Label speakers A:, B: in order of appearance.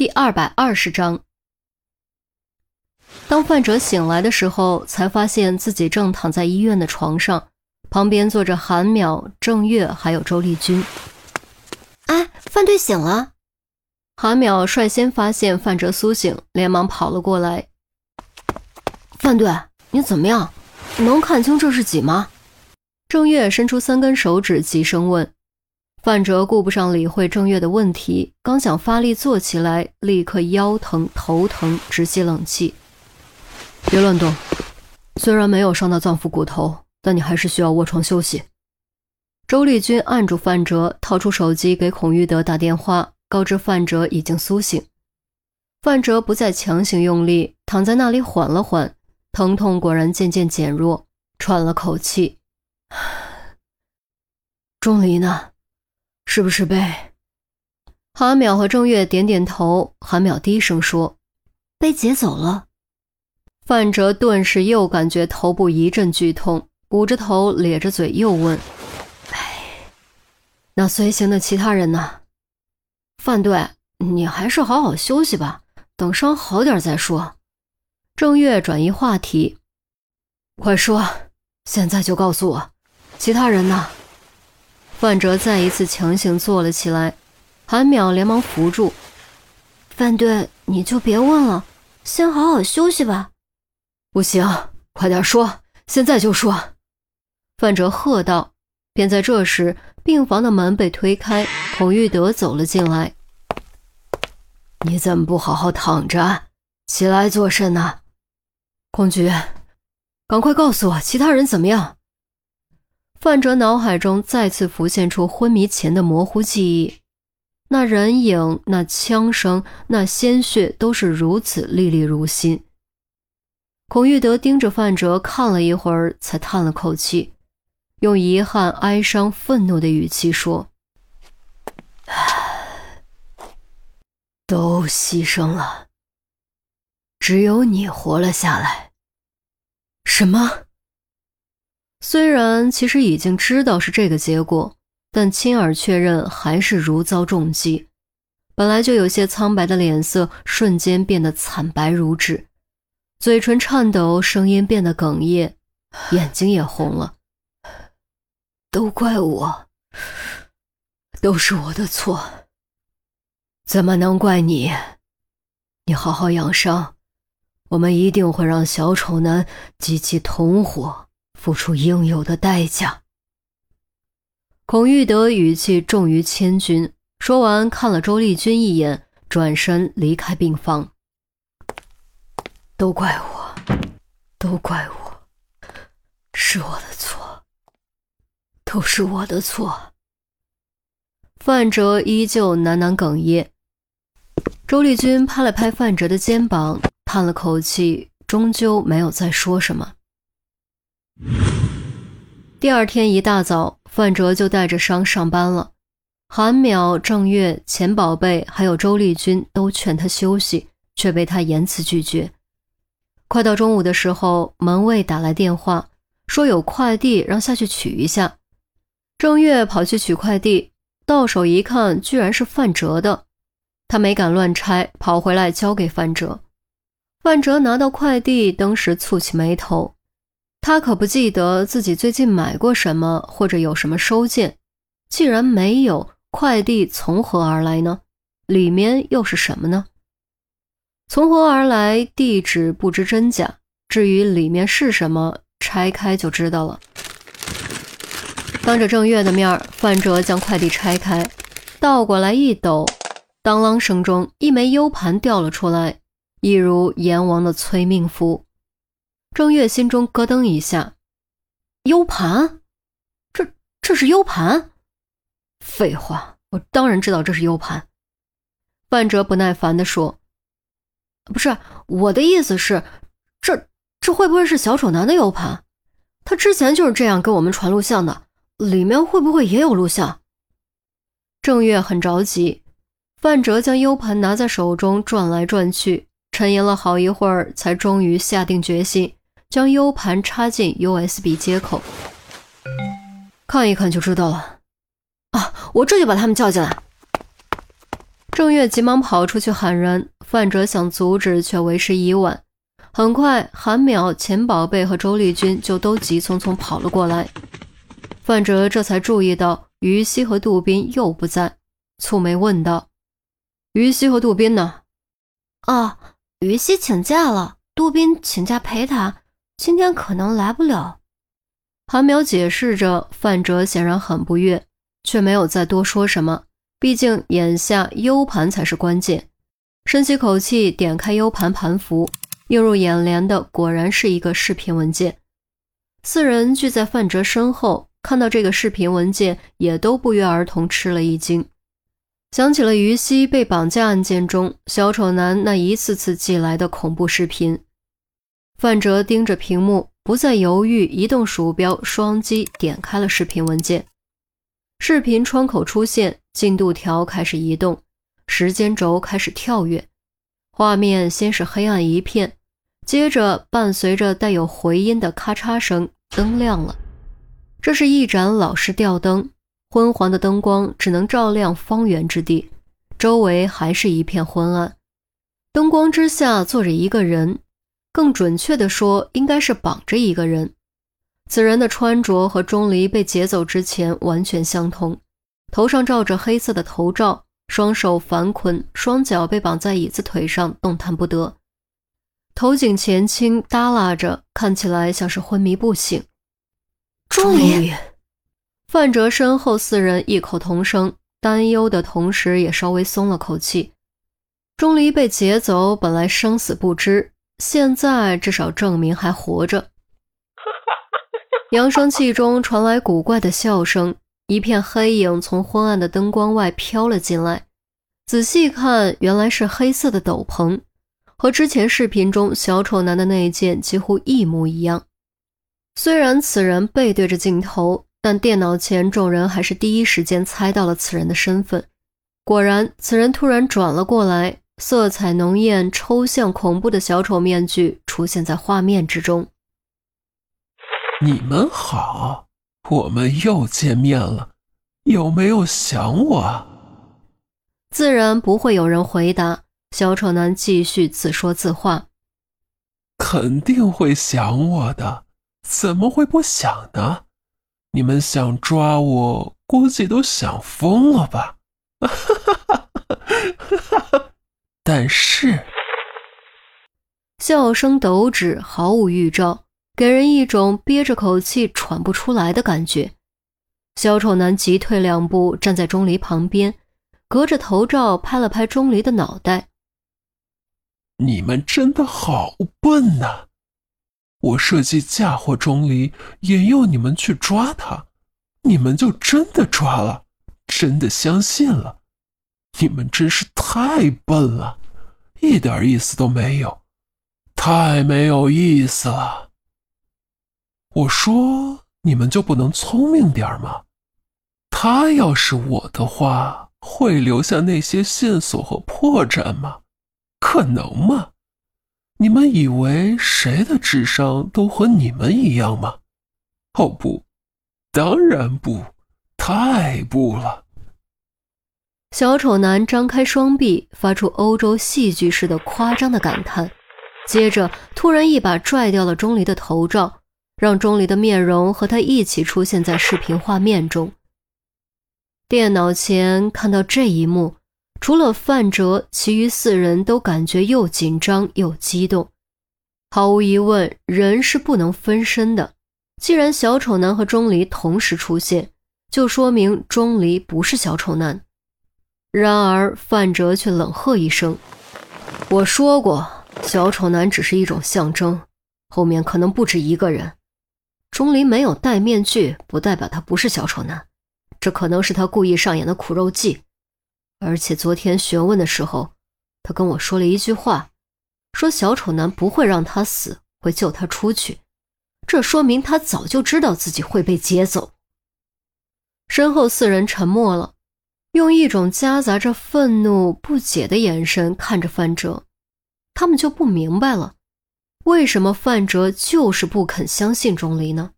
A: 第二百二十章，当范哲醒来的时候，才发现自己正躺在医院的床上，旁边坐着韩淼、郑月还有周丽君。
B: 哎，范队醒了！
A: 韩淼率先发现范哲苏醒，连忙跑了过来。
B: 范队，你怎么样？能看清这是几吗？
A: 郑月伸出三根手指，急声问。范哲顾不上理会郑月的问题，刚想发力坐起来，立刻腰疼头疼，直吸冷气。别乱动，虽然没有伤到脏腑骨头，但你还是需要卧床休息。周丽君按住范哲，掏出手机给孔玉德打电话，告知范哲已经苏醒。范哲不再强行用力，躺在那里缓了缓，疼痛果然渐渐减弱，喘了口气。钟离呢？是不是被韩淼和郑月点点头？韩淼低声说：“
B: 被劫走了。”
A: 范哲顿时又感觉头部一阵剧痛，捂着头咧着嘴又问：“哎，那随行的其他人呢？”
B: 范队，你还是好好休息吧，等伤好点再说。
A: 郑月转移话题：“快说，现在就告诉我，其他人呢？”范哲再一次强行坐了起来，韩淼连忙扶住。
B: 范队，你就别问了，先好好休息吧。
A: 不行，快点说，现在就说！范哲喝道。便在这时，病房的门被推开，孔玉德走了进来。你怎么不好好躺着，起来做甚呢？孔局，赶快告诉我，其他人怎么样？范哲脑海中再次浮现出昏迷前的模糊记忆，那人影、那枪声、那鲜血，都是如此历历如新。孔玉德盯着范哲看了一会儿，才叹了口气，用遗憾、哀伤、愤怒的语气说：“都牺牲了，只有你活了下来。”什么？虽然其实已经知道是这个结果，但亲耳确认还是如遭重击。本来就有些苍白的脸色瞬间变得惨白如纸，嘴唇颤抖，声音变得哽咽，眼睛也红了。都怪我，都是我的错。怎么能怪你？你好好养伤，我们一定会让小丑男及其同伙。付出应有的代价。孔玉德语气重于千钧，说完看了周丽君一眼，转身离开病房。都怪我，都怪我，是我的错，都是我的错。范哲依旧喃喃哽咽。周丽君拍了拍范哲的肩膀，叹了口气，终究没有再说什么。第二天一大早，范哲就带着伤上班了。韩淼、郑月、钱宝贝还有周丽君都劝他休息，却被他严词拒绝。快到中午的时候，门卫打来电话，说有快递让下去取一下。郑月跑去取快递，到手一看，居然是范哲的。他没敢乱拆，跑回来交给范哲。范哲拿到快递，当时蹙起眉头。他可不记得自己最近买过什么，或者有什么收件。既然没有，快递从何而来呢？里面又是什么呢？从何而来？地址不知真假。至于里面是什么，拆开就知道了。当着郑月的面，范哲将快递拆开，倒过来一抖，当啷声中，一枚 U 盘掉了出来，一如阎王的催命符。郑月心中咯噔一下，U 盘，这这是 U 盘？废话，我当然知道这是 U 盘。范哲不耐烦地说：“不是我的意思是，这这会不会是小丑男的 U 盘？他之前就是这样给我们传录像的，里面会不会也有录像？”郑月很着急，范哲将 U 盘拿在手中转来转去，沉吟了好一会儿，才终于下定决心。将 U 盘插进 USB 接口，看一看就知道了。啊，我这就把他们叫进来。郑月急忙跑出去喊人，范哲想阻止，却为时已晚。很快，韩淼、钱宝贝和周丽君就都急匆匆跑了过来。范哲这才注意到于西和杜宾又不在，蹙眉问道：“于西和杜宾呢？”“
B: 啊，于西请假了，杜宾请假陪他，今天可能来不了。”
A: 韩淼解释着。范哲显然很不悦，却没有再多说什么。毕竟眼下 U 盘才是关键。深吸口气，点开 U 盘盘符，映入眼帘的果然是一个视频文件。四人聚在范哲身后，看到这个视频文件，也都不约而同吃了一惊，想起了于西被绑架案件中小丑男那一次次寄来的恐怖视频。范哲盯着屏幕，不再犹豫，移动鼠标，双击点开了视频文件。视频窗口出现，进度条开始移动，时间轴开始跳跃，画面先是黑暗一片，接着伴随着带有回音的咔嚓声，灯亮了。这是一盏老式吊灯，昏黄的灯光只能照亮方圆之地，周围还是一片昏暗。灯光之下坐着一个人，更准确的说，应该是绑着一个人。此人的穿着和钟离被劫走之前完全相同，头上罩着黑色的头罩，双手反捆，双脚被绑在椅子腿上，动弹不得，头颈前倾耷拉着，看起来像是昏迷不醒。
B: 钟离，
A: 范哲身后四人异口同声，担忧的同时也稍微松了口气。钟离被劫走，本来生死不知，现在至少证明还活着。扬声器中传来古怪的笑声，一片黑影从昏暗的灯光外飘了进来。仔细看，原来是黑色的斗篷，和之前视频中小丑男的那一件几乎一模一样。虽然此人背对着镜头，但电脑前众人还是第一时间猜到了此人的身份。果然，此人突然转了过来，色彩浓艳、抽象恐怖的小丑面具出现在画面之中。
C: 你们好，我们又见面了，有没有想我？
A: 自然不会有人回答。小丑男继续自说自话：“
C: 肯定会想我的，怎么会不想呢？你们想抓我，估计都想疯了吧？” 但是，
A: 笑声抖指，毫无预兆。给人一种憋着口气喘不出来的感觉。小丑男急退两步，站在钟离旁边，隔着头罩拍了拍钟离的脑袋：“
C: 你们真的好笨呐！我设计嫁祸钟离，引诱你们去抓他，你们就真的抓了，真的相信了。你们真是太笨了，一点意思都没有，太没有意思了。”我说：“你们就不能聪明点吗？他要是我的话，会留下那些线索和破绽吗？可能吗？你们以为谁的智商都和你们一样吗？哦不，当然不，太不了。”
A: 小丑男张开双臂，发出欧洲戏剧式的夸张的感叹，接着突然一把拽掉了钟离的头罩。让钟离的面容和他一起出现在视频画面中。电脑前看到这一幕，除了范哲，其余四人都感觉又紧张又激动。毫无疑问，人是不能分身的。既然小丑男和钟离同时出现，就说明钟离不是小丑男。然而范哲却冷喝一声：“我说过，小丑男只是一种象征，后面可能不止一个人。”钟离没有戴面具，不代表他不是小丑男，这可能是他故意上演的苦肉计。而且昨天询问的时候，他跟我说了一句话，说小丑男不会让他死，会救他出去。这说明他早就知道自己会被劫走。身后四人沉默了，用一种夹杂着愤怒、不解的眼神看着范哲，他们就不明白了。为什么范哲就是不肯相信钟离呢？